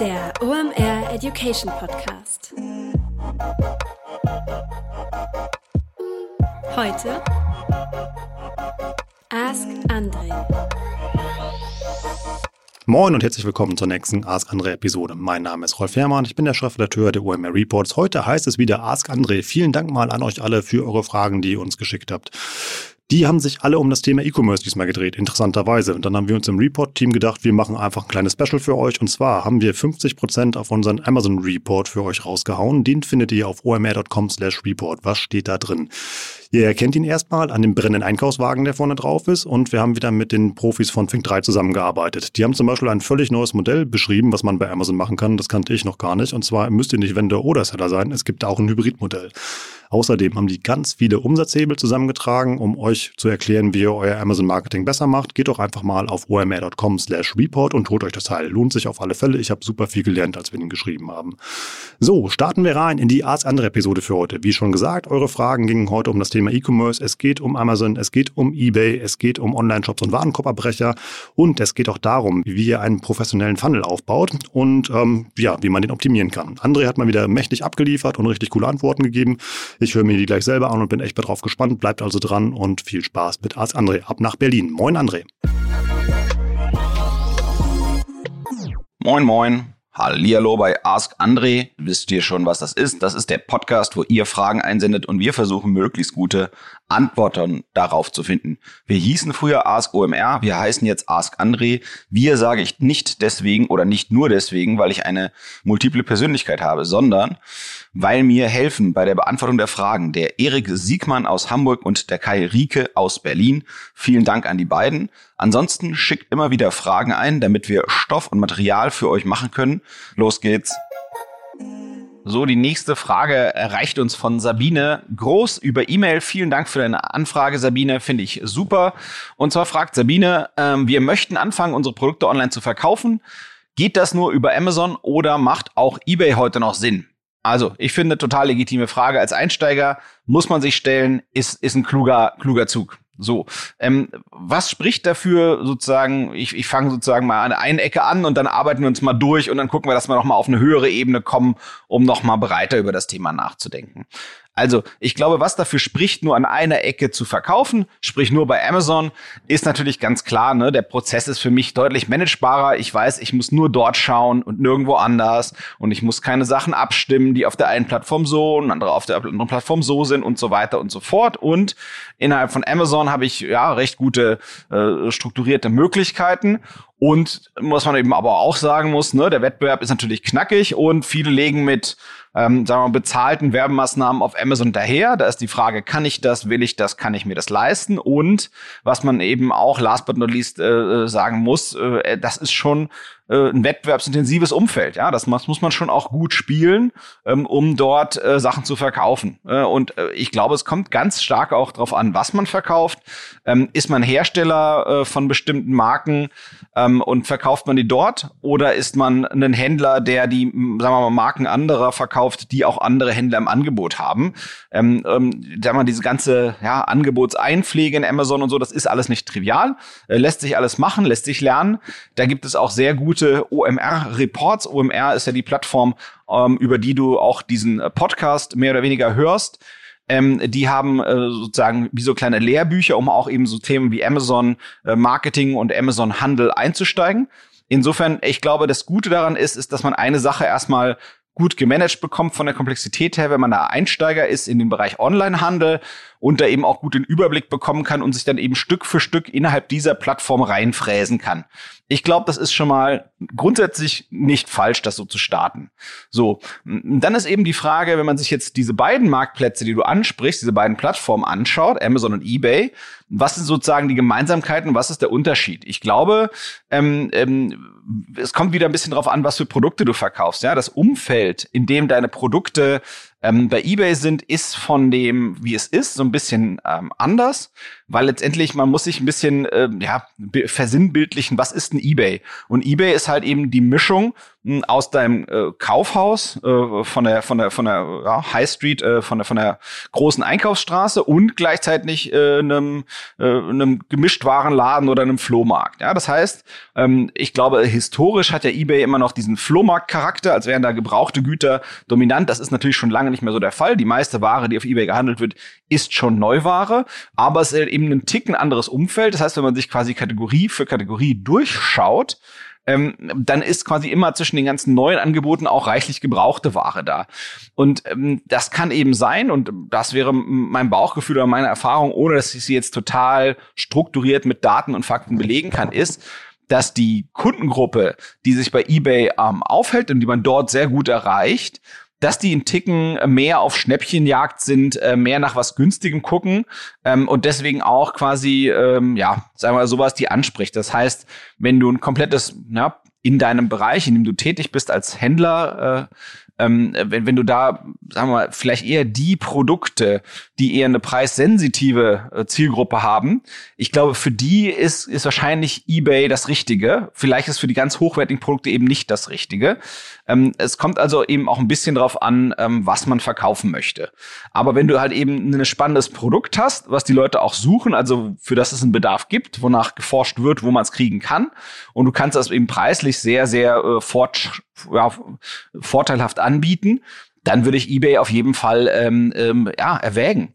Der OMR Education Podcast. Heute Ask Andre. Moin und herzlich willkommen zur nächsten Ask Andre Episode. Mein Name ist Rolf Herrmann, ich bin der Chefredakteur der OMR Reports. Heute heißt es wieder Ask Andre. Vielen Dank mal an euch alle für eure Fragen, die ihr uns geschickt habt. Die haben sich alle um das Thema E-Commerce diesmal gedreht, interessanterweise. Und dann haben wir uns im Report-Team gedacht, wir machen einfach ein kleines Special für euch. Und zwar haben wir 50 Prozent auf unseren Amazon-Report für euch rausgehauen. Den findet ihr auf omr.com slash report. Was steht da drin? Ihr erkennt ihn erstmal an dem brennenden Einkaufswagen, der vorne drauf ist. Und wir haben wieder mit den Profis von Think 3 zusammengearbeitet. Die haben zum Beispiel ein völlig neues Modell beschrieben, was man bei Amazon machen kann. Das kannte ich noch gar nicht. Und zwar müsst ihr nicht Vendor oder Seller sein. Es gibt auch ein Hybridmodell. Außerdem haben die ganz viele Umsatzhebel zusammengetragen, um euch zu erklären, wie ihr euer Amazon-Marketing besser macht. Geht doch einfach mal auf omr.com slash report und holt euch das Teil. Lohnt sich auf alle Fälle. Ich habe super viel gelernt, als wir ihn geschrieben haben. So, starten wir rein in die Arzt andere Episode für heute. Wie schon gesagt, eure Fragen gingen heute um das Thema E-Commerce. Es geht um Amazon, es geht um eBay, es geht um Online-Shops und Warenkorbabbrecher und es geht auch darum, wie ihr einen professionellen Funnel aufbaut und ähm, ja, wie man den optimieren kann. André hat mal wieder mächtig abgeliefert und richtig coole Antworten gegeben. Ich höre mir die gleich selber an und bin echt darauf gespannt. Bleibt also dran und viel Spaß mit Arzt André. Ab nach Berlin. Moin André. Moin Moin. Hallihallo bei Ask André. Wisst ihr schon, was das ist? Das ist der Podcast, wo ihr Fragen einsendet und wir versuchen möglichst gute Antworten darauf zu finden. Wir hießen früher Ask OMR, wir heißen jetzt Ask André. Wir sage ich nicht deswegen oder nicht nur deswegen, weil ich eine multiple Persönlichkeit habe, sondern weil mir helfen bei der Beantwortung der Fragen der Erik Siegmann aus Hamburg und der Kai Rieke aus Berlin. Vielen Dank an die beiden. Ansonsten schickt immer wieder Fragen ein, damit wir Stoff und Material für euch machen können. Los geht's. So, die nächste Frage erreicht uns von Sabine Groß über E-Mail. Vielen Dank für deine Anfrage, Sabine. Finde ich super. Und zwar fragt Sabine, ähm, wir möchten anfangen, unsere Produkte online zu verkaufen. Geht das nur über Amazon oder macht auch eBay heute noch Sinn? Also, ich finde, total legitime Frage. Als Einsteiger muss man sich stellen, ist, ist ein kluger, kluger Zug. So, ähm, was spricht dafür sozusagen, ich, ich fange sozusagen mal an eine Ecke an und dann arbeiten wir uns mal durch und dann gucken wir, dass wir noch mal auf eine höhere Ebene kommen, um noch mal breiter über das Thema nachzudenken. Also ich glaube, was dafür spricht, nur an einer Ecke zu verkaufen, sprich nur bei Amazon, ist natürlich ganz klar, ne, der Prozess ist für mich deutlich managebarer. Ich weiß, ich muss nur dort schauen und nirgendwo anders und ich muss keine Sachen abstimmen, die auf der einen Plattform so und andere auf der anderen Plattform so sind und so weiter und so fort. Und innerhalb von Amazon habe ich ja recht gute äh, strukturierte Möglichkeiten und was man eben aber auch sagen muss, ne, der Wettbewerb ist natürlich knackig und viele legen mit ähm, sagen wir mal, bezahlten Werbemaßnahmen auf Amazon daher. Da ist die Frage, kann ich das, will ich das, kann ich mir das leisten? Und was man eben auch last but not least äh, äh sagen muss, äh, das ist schon äh, ein wettbewerbsintensives Umfeld. Ja, das muss man schon auch gut spielen, ähm, um dort äh, Sachen zu verkaufen. Äh, und äh, ich glaube, es kommt ganz stark auch darauf an, was man verkauft. Ähm, ist man Hersteller äh, von bestimmten Marken ähm, und verkauft man die dort? Oder ist man ein Händler, der die, sagen wir mal, Marken anderer verkauft, die auch andere Händler im Angebot haben? Ähm, ähm, sagen wir, diese ganze ja, Angebotseinpflege in Amazon und so, das ist alles nicht trivial. Äh, lässt sich alles machen, lässt sich lernen. Da gibt es auch sehr gute gute OMR-Reports. OMR ist ja die Plattform, ähm, über die du auch diesen äh, Podcast mehr oder weniger hörst. Ähm, die haben äh, sozusagen wie so kleine Lehrbücher, um auch eben so Themen wie Amazon äh, Marketing und Amazon Handel einzusteigen. Insofern, ich glaube, das Gute daran ist, ist, dass man eine Sache erstmal gut gemanagt bekommt von der Komplexität her, wenn man da Einsteiger ist in den Bereich Onlinehandel und da eben auch gut den Überblick bekommen kann und sich dann eben Stück für Stück innerhalb dieser Plattform reinfräsen kann. Ich glaube, das ist schon mal grundsätzlich nicht falsch, das so zu starten. So, dann ist eben die Frage, wenn man sich jetzt diese beiden Marktplätze, die du ansprichst, diese beiden Plattformen anschaut, Amazon und eBay, was sind sozusagen die Gemeinsamkeiten, was ist der Unterschied? Ich glaube, ähm, ähm, es kommt wieder ein bisschen drauf an, was für Produkte du verkaufst. Ja, das Umfeld, in dem deine Produkte ähm, bei eBay sind, ist von dem, wie es ist, so ein bisschen ähm, anders. Weil letztendlich man muss sich ein bisschen äh, ja, versinnbildlichen, was ist ein eBay? Und eBay ist halt eben die Mischung hm, aus deinem äh, Kaufhaus äh, von der von der von der ja, High Street äh, von der von der großen Einkaufsstraße und gleichzeitig äh, einem äh, einem Gemischtwarenladen oder einem Flohmarkt. Ja, das heißt, ähm, ich glaube historisch hat ja eBay immer noch diesen Flohmarktcharakter, als wären da gebrauchte Güter dominant. Das ist natürlich schon lange nicht mehr so der Fall. Die meiste Ware, die auf eBay gehandelt wird, ist schon Neuware, aber es ist eben ein Ticken anderes Umfeld. Das heißt, wenn man sich quasi Kategorie für Kategorie durchschaut, ähm, dann ist quasi immer zwischen den ganzen neuen Angeboten auch reichlich gebrauchte Ware da. Und ähm, das kann eben sein, und das wäre mein Bauchgefühl oder meine Erfahrung, ohne dass ich sie jetzt total strukturiert mit Daten und Fakten belegen kann, ist, dass die Kundengruppe, die sich bei eBay ähm, aufhält und die man dort sehr gut erreicht, dass die in Ticken mehr auf Schnäppchenjagd sind, äh, mehr nach was Günstigem gucken ähm, und deswegen auch quasi, ähm, ja, sagen wir mal, sowas die anspricht. Das heißt, wenn du ein komplettes, ja, in deinem Bereich, in dem du tätig bist als Händler, äh, ähm, wenn, wenn du da, sagen wir mal, vielleicht eher die Produkte, die eher eine preissensitive äh, Zielgruppe haben, ich glaube, für die ist, ist wahrscheinlich eBay das Richtige. Vielleicht ist für die ganz hochwertigen Produkte eben nicht das Richtige. Ähm, es kommt also eben auch ein bisschen drauf an, ähm, was man verkaufen möchte. Aber wenn du halt eben ein spannendes Produkt hast, was die Leute auch suchen, also für das es einen Bedarf gibt, wonach geforscht wird, wo man es kriegen kann, und du kannst das eben preislich sehr, sehr äh, fort, ja, vorteilhaft anbieten, dann würde ich eBay auf jeden Fall ähm, ähm, ja, erwägen.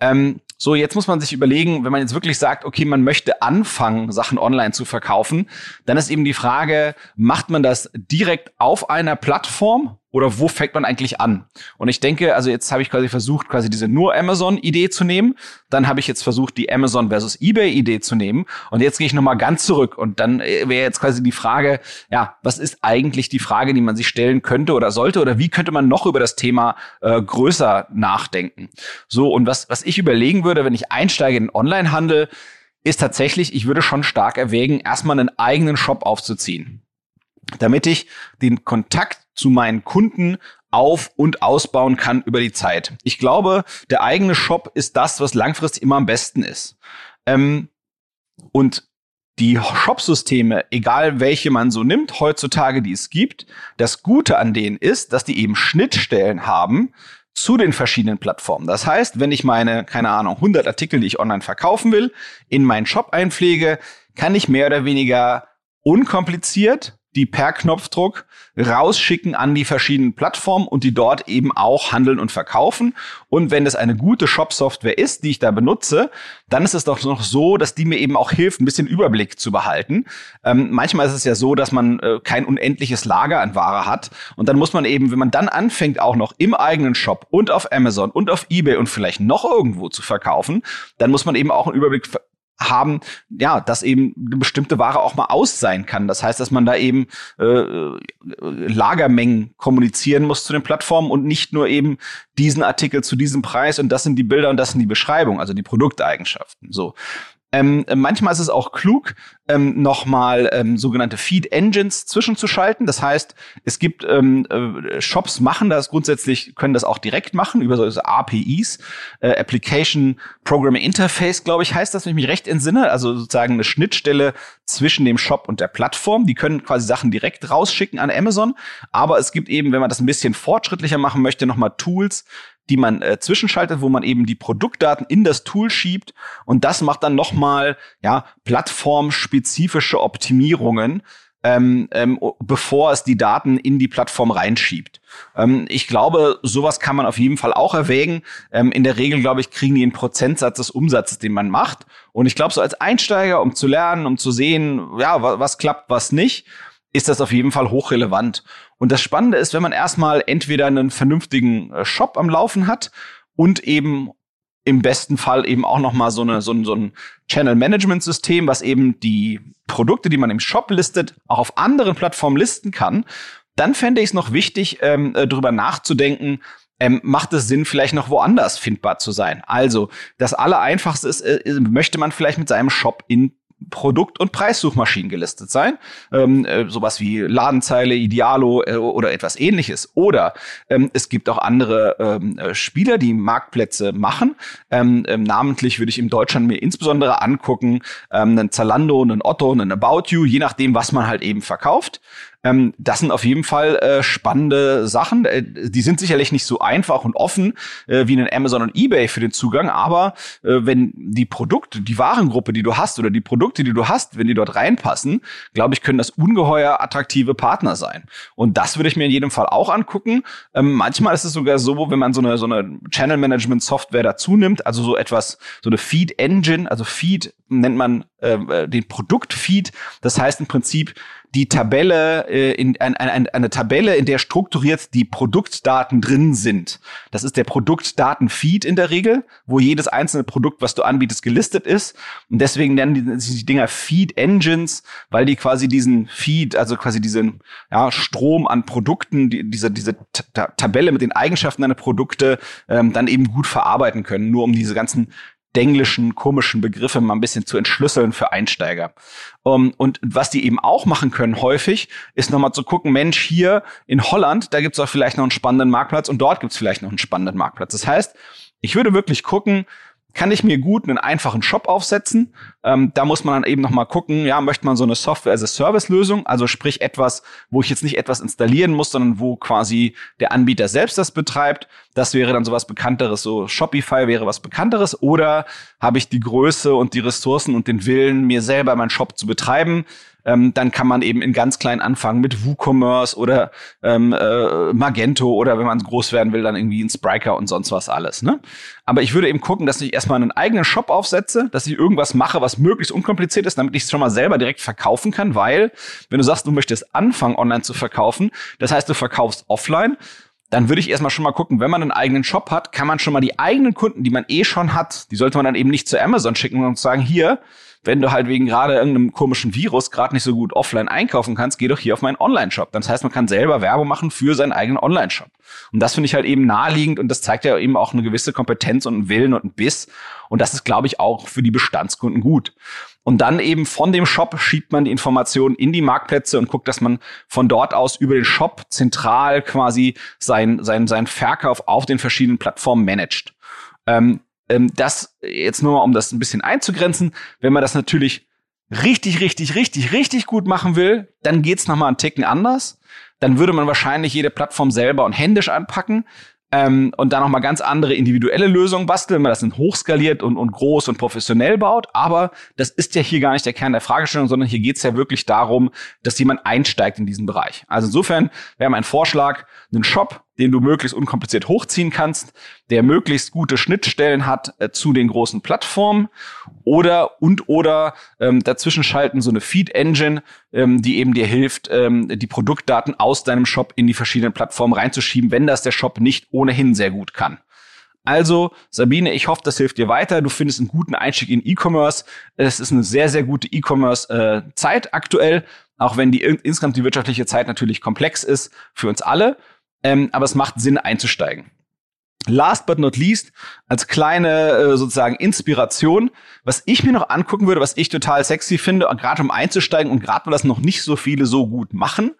Ähm, so, jetzt muss man sich überlegen, wenn man jetzt wirklich sagt, okay, man möchte anfangen, Sachen online zu verkaufen, dann ist eben die Frage, macht man das direkt auf einer Plattform oder wo fängt man eigentlich an? Und ich denke, also jetzt habe ich quasi versucht, quasi diese nur Amazon-Idee zu nehmen. Dann habe ich jetzt versucht, die Amazon versus eBay-Idee zu nehmen. Und jetzt gehe ich nochmal ganz zurück. Und dann äh, wäre jetzt quasi die Frage, ja, was ist eigentlich die Frage, die man sich stellen könnte oder sollte? Oder wie könnte man noch über das Thema äh, größer nachdenken? So, und was, was ich überlegen würde, wenn ich einsteige in den Onlinehandel, ist tatsächlich, ich würde schon stark erwägen, erstmal einen eigenen Shop aufzuziehen damit ich den Kontakt zu meinen Kunden auf- und ausbauen kann über die Zeit. Ich glaube, der eigene Shop ist das, was langfristig immer am besten ist. Ähm, und die Shopsysteme, egal welche man so nimmt, heutzutage, die es gibt, das Gute an denen ist, dass die eben Schnittstellen haben zu den verschiedenen Plattformen. Das heißt, wenn ich meine, keine Ahnung, 100 Artikel, die ich online verkaufen will, in meinen Shop einpflege, kann ich mehr oder weniger unkompliziert die per Knopfdruck rausschicken an die verschiedenen Plattformen und die dort eben auch handeln und verkaufen. Und wenn es eine gute Shop-Software ist, die ich da benutze, dann ist es doch noch so, dass die mir eben auch hilft, ein bisschen Überblick zu behalten. Ähm, manchmal ist es ja so, dass man äh, kein unendliches Lager an Ware hat. Und dann muss man eben, wenn man dann anfängt, auch noch im eigenen Shop und auf Amazon und auf eBay und vielleicht noch irgendwo zu verkaufen, dann muss man eben auch einen Überblick haben, ja, dass eben eine bestimmte Ware auch mal aus sein kann. Das heißt, dass man da eben äh, Lagermengen kommunizieren muss zu den Plattformen und nicht nur eben diesen Artikel zu diesem Preis und das sind die Bilder und das sind die Beschreibungen, also die Produkteigenschaften. So. Ähm, manchmal ist es auch klug, ähm, nochmal ähm, sogenannte Feed Engines zwischenzuschalten. Das heißt, es gibt ähm, äh, Shops machen das grundsätzlich, können das auch direkt machen über so APIs, äh, Application Programming Interface, glaube ich, heißt das, wenn ich mich recht entsinne. Also sozusagen eine Schnittstelle zwischen dem Shop und der Plattform. Die können quasi Sachen direkt rausschicken an Amazon. Aber es gibt eben, wenn man das ein bisschen fortschrittlicher machen möchte, nochmal Tools, die man äh, zwischenschaltet, wo man eben die Produktdaten in das Tool schiebt und das macht dann nochmal ja plattformspezifische Optimierungen, ähm, ähm, bevor es die Daten in die Plattform reinschiebt. Ähm, ich glaube, sowas kann man auf jeden Fall auch erwägen. Ähm, in der Regel, glaube ich, kriegen die einen Prozentsatz des Umsatzes, den man macht. Und ich glaube, so als Einsteiger, um zu lernen, um zu sehen, ja, was, was klappt, was nicht, ist das auf jeden Fall hochrelevant. Und das Spannende ist, wenn man erstmal entweder einen vernünftigen äh, Shop am Laufen hat und eben im besten Fall eben auch noch mal so, eine, so, ein, so ein Channel-Management-System, was eben die Produkte, die man im Shop listet, auch auf anderen Plattformen listen kann, dann fände ich es noch wichtig, ähm, äh, darüber nachzudenken, ähm, macht es Sinn, vielleicht noch woanders findbar zu sein. Also, das Allereinfachste ist, äh, möchte man vielleicht mit seinem Shop in Produkt- und Preissuchmaschinen gelistet sein. Ähm, äh, sowas wie Ladenzeile, Idealo äh, oder etwas ähnliches. Oder ähm, es gibt auch andere ähm, äh, Spieler, die Marktplätze machen. Ähm, ähm, namentlich würde ich in Deutschland mir insbesondere angucken, ähm, einen Zalando, einen Otto, einen About You, je nachdem, was man halt eben verkauft. Ähm, das sind auf jeden Fall äh, spannende Sachen. Äh, die sind sicherlich nicht so einfach und offen äh, wie ein Amazon und eBay für den Zugang, aber äh, wenn die Produkte, die Warengruppe, die du hast oder die Produkte, die du hast, wenn die dort reinpassen, glaube ich, können das ungeheuer attraktive Partner sein. Und das würde ich mir in jedem Fall auch angucken. Ähm, manchmal ist es sogar so, wenn man so eine, so eine Channel Management Software dazu nimmt, also so etwas, so eine Feed Engine, also Feed nennt man äh, den Produktfeed. Das heißt im Prinzip, die Tabelle, äh, in, ein, ein, eine Tabelle, in der strukturiert die Produktdaten drin sind. Das ist der Produktdatenfeed in der Regel, wo jedes einzelne Produkt, was du anbietest, gelistet ist. Und deswegen nennen die, die Dinger Feed Engines, weil die quasi diesen Feed, also quasi diesen ja, Strom an Produkten, die, diese, diese Tabelle mit den Eigenschaften deiner Produkte ähm, dann eben gut verarbeiten können, nur um diese ganzen denglischen, komischen Begriffe mal ein bisschen zu entschlüsseln für Einsteiger. Um, und was die eben auch machen können häufig, ist nochmal zu gucken, Mensch, hier in Holland, da gibt's auch vielleicht noch einen spannenden Marktplatz und dort gibt's vielleicht noch einen spannenden Marktplatz. Das heißt, ich würde wirklich gucken, kann ich mir gut einen einfachen Shop aufsetzen. Ähm, da muss man dann eben noch mal gucken, ja, möchte man so eine Software as a Service Lösung, also sprich etwas, wo ich jetzt nicht etwas installieren muss, sondern wo quasi der Anbieter selbst das betreibt. Das wäre dann sowas bekannteres, so Shopify wäre was bekannteres oder habe ich die Größe und die Ressourcen und den Willen, mir selber meinen Shop zu betreiben, ähm, dann kann man eben in ganz klein anfangen mit WooCommerce oder ähm, äh, Magento oder wenn man groß werden will, dann irgendwie ein Spriker und sonst was alles. Ne? Aber ich würde eben gucken, dass ich erstmal einen eigenen Shop aufsetze, dass ich irgendwas mache, was möglichst unkompliziert ist, damit ich es schon mal selber direkt verkaufen kann, weil wenn du sagst, du möchtest anfangen, online zu verkaufen, das heißt, du verkaufst offline, dann würde ich erstmal schon mal gucken, wenn man einen eigenen Shop hat, kann man schon mal die eigenen Kunden, die man eh schon hat, die sollte man dann eben nicht zu Amazon schicken und sagen, hier, wenn du halt wegen gerade irgendeinem komischen Virus gerade nicht so gut offline einkaufen kannst, geh doch hier auf meinen Online-Shop. Das heißt, man kann selber Werbung machen für seinen eigenen Online-Shop. Und das finde ich halt eben naheliegend und das zeigt ja eben auch eine gewisse Kompetenz und einen Willen und einen Biss. Und das ist, glaube ich, auch für die Bestandskunden gut. Und dann eben von dem Shop schiebt man die Informationen in die Marktplätze und guckt, dass man von dort aus über den Shop zentral quasi sein, sein, sein Verkauf auf den verschiedenen Plattformen managt. Ähm, ähm, das jetzt nur mal, um das ein bisschen einzugrenzen, wenn man das natürlich richtig, richtig, richtig, richtig gut machen will, dann geht's noch mal einen Ticken anders. Dann würde man wahrscheinlich jede Plattform selber und händisch anpacken ähm, und dann noch mal ganz andere individuelle Lösungen basteln, wenn man das dann hochskaliert und, und groß und professionell baut. Aber das ist ja hier gar nicht der Kern der Fragestellung, sondern hier geht's ja wirklich darum, dass jemand einsteigt in diesen Bereich. Also insofern wäre mein Vorschlag, einen Shop den du möglichst unkompliziert hochziehen kannst, der möglichst gute Schnittstellen hat äh, zu den großen Plattformen oder und oder ähm, dazwischen schalten so eine Feed Engine, ähm, die eben dir hilft, ähm, die Produktdaten aus deinem Shop in die verschiedenen Plattformen reinzuschieben, wenn das der Shop nicht ohnehin sehr gut kann. Also, Sabine, ich hoffe, das hilft dir weiter. Du findest einen guten Einstieg in E-Commerce. Es ist eine sehr, sehr gute E-Commerce-Zeit äh, aktuell, auch wenn die insgesamt die wirtschaftliche Zeit natürlich komplex ist für uns alle ähm, aber es macht Sinn einzusteigen. Last but not least, als kleine äh, sozusagen Inspiration, was ich mir noch angucken würde, was ich total sexy finde, gerade um einzusteigen und gerade weil das noch nicht so viele so gut machen,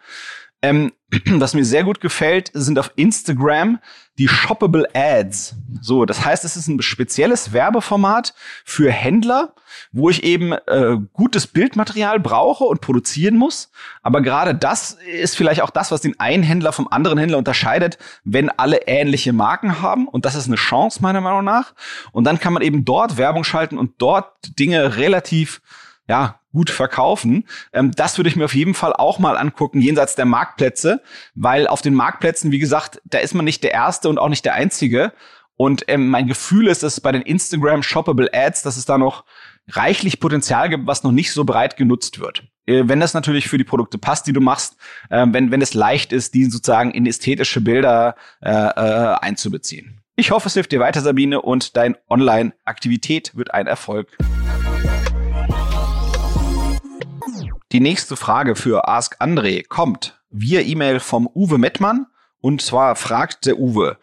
ähm, was mir sehr gut gefällt, sind auf Instagram die Shoppable Ads. So, das heißt, es ist ein spezielles Werbeformat für Händler, wo ich eben äh, gutes Bildmaterial brauche und produzieren muss. Aber gerade das ist vielleicht auch das, was den einen Händler vom anderen Händler unterscheidet, wenn alle ähnliche Marken haben. Und das ist eine Chance meiner Meinung nach. Und dann kann man eben dort Werbung schalten und dort Dinge relativ ja, gut verkaufen. Ähm, das würde ich mir auf jeden Fall auch mal angucken, jenseits der Marktplätze, weil auf den Marktplätzen, wie gesagt, da ist man nicht der Erste und auch nicht der Einzige. Und ähm, mein Gefühl ist, dass bei den Instagram Shoppable Ads, dass es da noch reichlich Potenzial gibt, was noch nicht so breit genutzt wird. Äh, wenn das natürlich für die Produkte passt, die du machst, äh, wenn, wenn es leicht ist, die sozusagen in ästhetische Bilder äh, äh, einzubeziehen. Ich hoffe, es hilft dir weiter, Sabine, und dein Online-Aktivität wird ein Erfolg. Die nächste Frage für Ask André kommt via E-Mail vom Uwe Mettmann. Und zwar fragt der Uwe,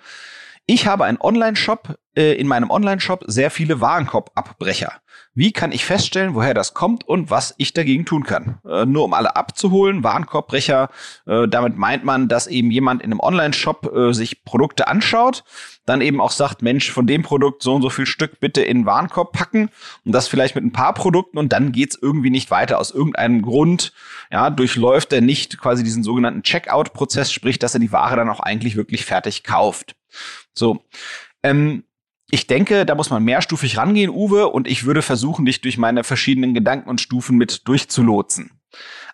ich habe einen Online-Shop, äh, in meinem Online-Shop sehr viele Warenkorbabbrecher. Wie kann ich feststellen, woher das kommt und was ich dagegen tun kann? Äh, nur um alle abzuholen, Warenkorbbrecher, äh, damit meint man, dass eben jemand in einem Online-Shop äh, sich Produkte anschaut, dann eben auch sagt, Mensch, von dem Produkt so und so viel Stück bitte in den Warenkorb packen und das vielleicht mit ein paar Produkten und dann geht's irgendwie nicht weiter. Aus irgendeinem Grund ja, durchläuft er nicht quasi diesen sogenannten Checkout-Prozess, sprich, dass er die Ware dann auch eigentlich wirklich fertig kauft. So. Ähm, ich denke, da muss man mehrstufig rangehen, Uwe, und ich würde versuchen, dich durch meine verschiedenen Gedanken und Stufen mit durchzulotsen.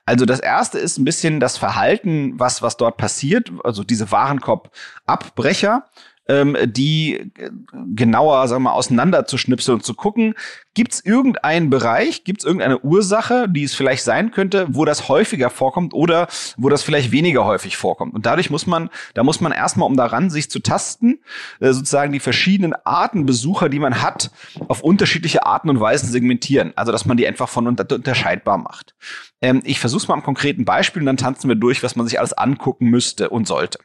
Also das erste ist ein bisschen das Verhalten, was, was dort passiert, also diese Warenkorb-Abbrecher ähm, die genauer, sagen wir auseinanderzuschnipseln und zu gucken, gibt es irgendeinen Bereich, gibt es irgendeine Ursache, die es vielleicht sein könnte, wo das häufiger vorkommt oder wo das vielleicht weniger häufig vorkommt. Und dadurch muss man, da muss man erstmal, um daran sich zu tasten, äh, sozusagen die verschiedenen Arten Besucher, die man hat, auf unterschiedliche Arten und Weisen segmentieren. Also dass man die einfach von unterscheidbar macht. Ähm, ich versuche es mal am konkreten Beispiel und dann tanzen wir durch, was man sich alles angucken müsste und sollte.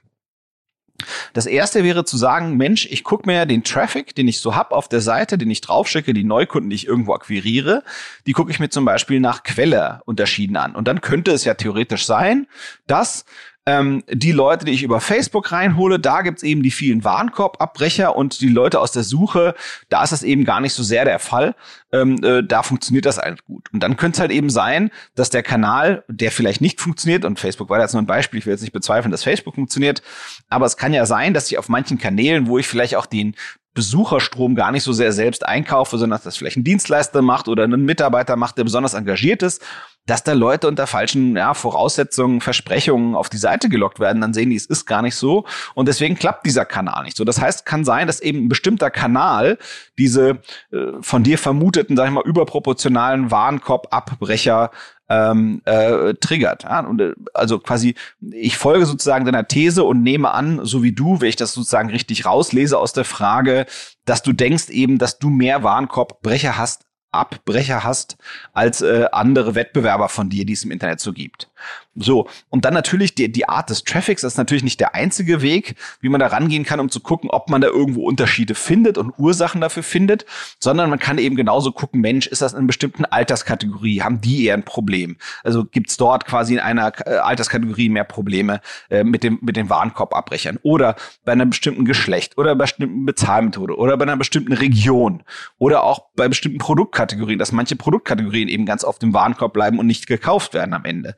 Das erste wäre zu sagen, Mensch, ich gucke mir den Traffic, den ich so hab auf der Seite, den ich draufschicke, die Neukunden, die ich irgendwo akquiriere, die gucke ich mir zum Beispiel nach Quelle unterschieden an. Und dann könnte es ja theoretisch sein, dass ähm, die Leute, die ich über Facebook reinhole, da gibt's eben die vielen Warenkorbabbrecher und die Leute aus der Suche, da ist das eben gar nicht so sehr der Fall. Ähm, äh, da funktioniert das eigentlich gut. Und dann könnte es halt eben sein, dass der Kanal, der vielleicht nicht funktioniert, und Facebook war jetzt nur ein Beispiel, ich will jetzt nicht bezweifeln, dass Facebook funktioniert, aber es kann ja sein, dass ich auf manchen Kanälen, wo ich vielleicht auch den Besucherstrom gar nicht so sehr selbst einkaufe, sondern dass das vielleicht ein Dienstleister macht oder ein Mitarbeiter macht, der besonders engagiert ist, dass da Leute unter falschen ja, Voraussetzungen, Versprechungen auf die Seite gelockt werden, dann sehen die, es ist gar nicht so und deswegen klappt dieser Kanal nicht so. Das heißt, kann sein, dass eben ein bestimmter Kanal diese äh, von dir vermuteten, sag ich mal, überproportionalen Warenkorbabbrecher ähm, äh, triggert. Ja? Und, äh, also quasi, ich folge sozusagen deiner These und nehme an, so wie du, wenn ich das sozusagen richtig rauslese aus der Frage, dass du denkst eben, dass du mehr Warenkorbbrecher hast Abbrecher hast als äh, andere Wettbewerber von dir, die es im Internet so gibt. So, und dann natürlich die, die Art des Traffics das ist natürlich nicht der einzige Weg, wie man da rangehen kann, um zu gucken, ob man da irgendwo Unterschiede findet und Ursachen dafür findet, sondern man kann eben genauso gucken, Mensch, ist das in einer bestimmten Alterskategorie, haben die eher ein Problem? Also gibt's dort quasi in einer äh, Alterskategorie mehr Probleme äh, mit, dem, mit den Warenkorbabbrechern? Oder bei einem bestimmten Geschlecht? Oder bei bestimmten Bezahlmethode? Oder bei einer bestimmten Region? Oder auch bei bestimmten Produktkategorien, dass manche Produktkategorien eben ganz oft im Warenkorb bleiben und nicht gekauft werden am Ende.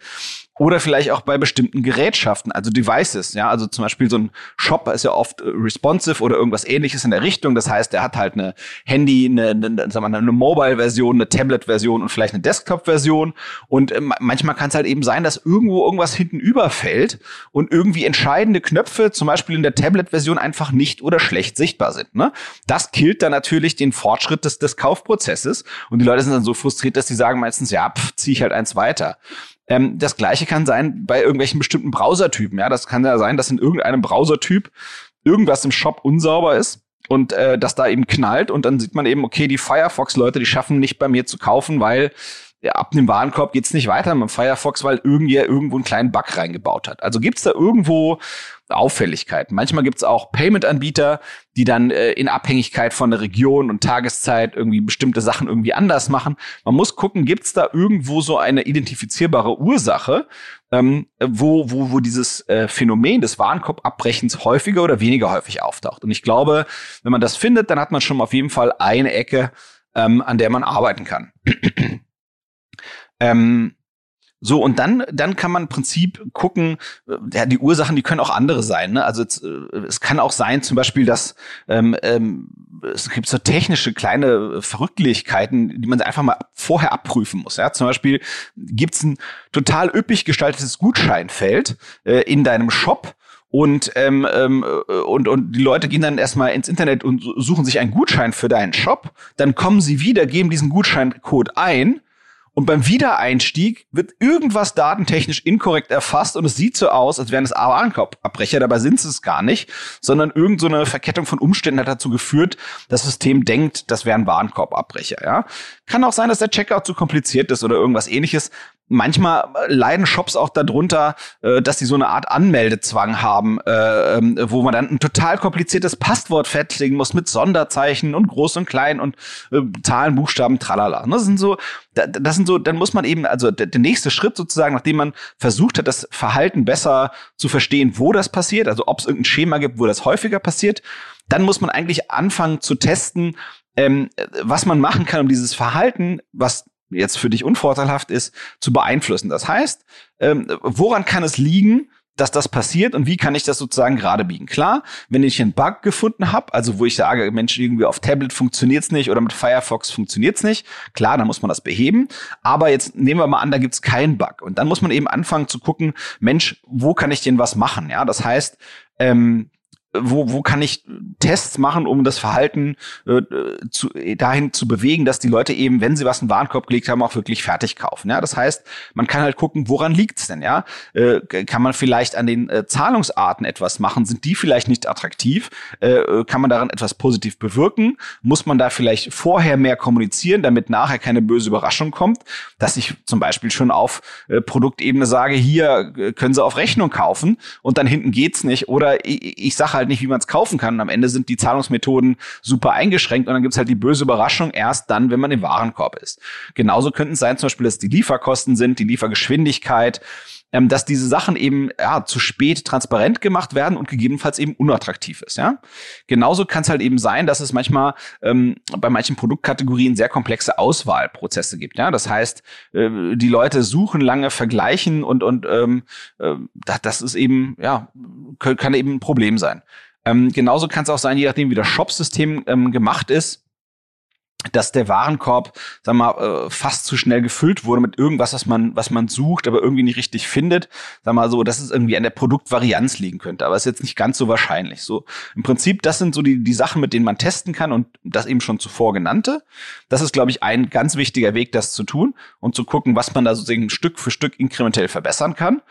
Oder vielleicht auch bei bestimmten Gerätschaften, also Devices, ja, also zum Beispiel so ein Shop ist ja oft äh, responsive oder irgendwas ähnliches in der Richtung. Das heißt, der hat halt eine Handy, eine, eine, sagen wir, eine Mobile-Version, eine Tablet-Version und vielleicht eine Desktop-Version. Und äh, manchmal kann es halt eben sein, dass irgendwo irgendwas hinten überfällt und irgendwie entscheidende Knöpfe, zum Beispiel in der Tablet-Version, einfach nicht oder schlecht sichtbar sind. Ne? Das killt dann natürlich den Fortschritt des, des Kaufprozesses. Und die Leute sind dann so frustriert, dass sie sagen meistens, ja, pff, zieh ich halt eins weiter. Ähm, das gleiche kann sein bei irgendwelchen bestimmten Browsertypen. Ja, das kann ja sein, dass in irgendeinem Browsertyp irgendwas im Shop unsauber ist und äh, das da eben knallt und dann sieht man eben, okay, die Firefox-Leute, die schaffen nicht bei mir zu kaufen, weil ja, ab dem Warenkorb geht's nicht weiter mit dem Firefox, weil irgendwer irgendwo einen kleinen Bug reingebaut hat. Also gibt's da irgendwo Auffälligkeiten. Manchmal gibt's auch Payment-Anbieter, die dann äh, in Abhängigkeit von der Region und Tageszeit irgendwie bestimmte Sachen irgendwie anders machen. Man muss gucken, gibt's da irgendwo so eine identifizierbare Ursache, ähm, wo, wo, wo dieses äh, Phänomen des Warenkorbabbrechens häufiger oder weniger häufig auftaucht. Und ich glaube, wenn man das findet, dann hat man schon auf jeden Fall eine Ecke, ähm, an der man arbeiten kann. ähm, so, und dann, dann kann man im Prinzip gucken, äh, ja, die Ursachen, die können auch andere sein. Ne? Also es, äh, es kann auch sein, zum Beispiel, dass ähm, ähm, es gibt so technische kleine Verrücktlichkeiten, die man einfach mal vorher abprüfen muss. Ja? Zum Beispiel gibt es ein total üppig gestaltetes Gutscheinfeld äh, in deinem Shop und, ähm, ähm, äh, und, und die Leute gehen dann erstmal ins Internet und suchen sich einen Gutschein für deinen Shop. Dann kommen sie wieder, geben diesen Gutscheincode ein und beim Wiedereinstieg wird irgendwas datentechnisch inkorrekt erfasst und es sieht so aus, als wären es Warenkorbabbrecher, dabei sind es gar nicht, sondern irgendeine so Verkettung von Umständen hat dazu geführt, das System denkt, das wären Warenkorbabbrecher, ja. Kann auch sein, dass der Checkout zu kompliziert ist oder irgendwas ähnliches. Manchmal leiden Shops auch darunter, äh, dass sie so eine Art Anmeldezwang haben, äh, ähm, wo man dann ein total kompliziertes Passwort festlegen muss mit Sonderzeichen und groß und klein und äh, Zahlen, Buchstaben, tralala. Das sind so, das sind so, dann muss man eben, also der, der nächste Schritt sozusagen, nachdem man versucht hat, das Verhalten besser zu verstehen, wo das passiert, also ob es irgendein Schema gibt, wo das häufiger passiert, dann muss man eigentlich anfangen zu testen, ähm, was man machen kann, um dieses Verhalten, was jetzt für dich unvorteilhaft ist, zu beeinflussen. Das heißt, ähm, woran kann es liegen, dass das passiert und wie kann ich das sozusagen gerade biegen? Klar, wenn ich einen Bug gefunden habe, also wo ich sage, Mensch, irgendwie auf Tablet funktioniert's nicht oder mit Firefox funktioniert's nicht, klar, dann muss man das beheben. Aber jetzt nehmen wir mal an, da gibt's keinen Bug. Und dann muss man eben anfangen zu gucken, Mensch, wo kann ich denn was machen? Ja, das heißt, ähm, wo, wo kann ich Tests machen, um das Verhalten äh, zu, dahin zu bewegen, dass die Leute eben, wenn sie was in den Warenkorb gelegt haben, auch wirklich fertig kaufen. Ja, das heißt, man kann halt gucken, woran liegt's denn? Ja, äh, kann man vielleicht an den äh, Zahlungsarten etwas machen? Sind die vielleicht nicht attraktiv? Äh, kann man daran etwas positiv bewirken? Muss man da vielleicht vorher mehr kommunizieren, damit nachher keine böse Überraschung kommt, dass ich zum Beispiel schon auf äh, Produktebene sage, hier äh, können Sie auf Rechnung kaufen und dann hinten geht's nicht oder ich, ich sage halt halt nicht, wie man es kaufen kann. Und am Ende sind die Zahlungsmethoden super eingeschränkt und dann gibt's halt die böse Überraschung erst dann, wenn man im Warenkorb ist. Genauso könnten es sein, zum Beispiel, dass die Lieferkosten sind, die Liefergeschwindigkeit, ähm, dass diese Sachen eben ja, zu spät transparent gemacht werden und gegebenenfalls eben unattraktiv ist. Ja? Genauso kann es halt eben sein, dass es manchmal ähm, bei manchen Produktkategorien sehr komplexe Auswahlprozesse gibt. Ja? Das heißt, äh, die Leute suchen lange, vergleichen und, und ähm, äh, das ist eben, ja, kann eben ein Problem sein. Ähm, genauso kann es auch sein, je nachdem, wie das Shop-System ähm, gemacht ist, dass der Warenkorb, sag mal, äh, fast zu schnell gefüllt wurde mit irgendwas, was man, was man sucht, aber irgendwie nicht richtig findet. Sag mal so, dass es irgendwie an der Produktvarianz liegen könnte. Aber ist jetzt nicht ganz so wahrscheinlich. So im Prinzip, das sind so die, die Sachen, mit denen man testen kann und das eben schon zuvor genannte. Das ist, glaube ich, ein ganz wichtiger Weg, das zu tun und zu gucken, was man da sozusagen Stück für Stück inkrementell verbessern kann.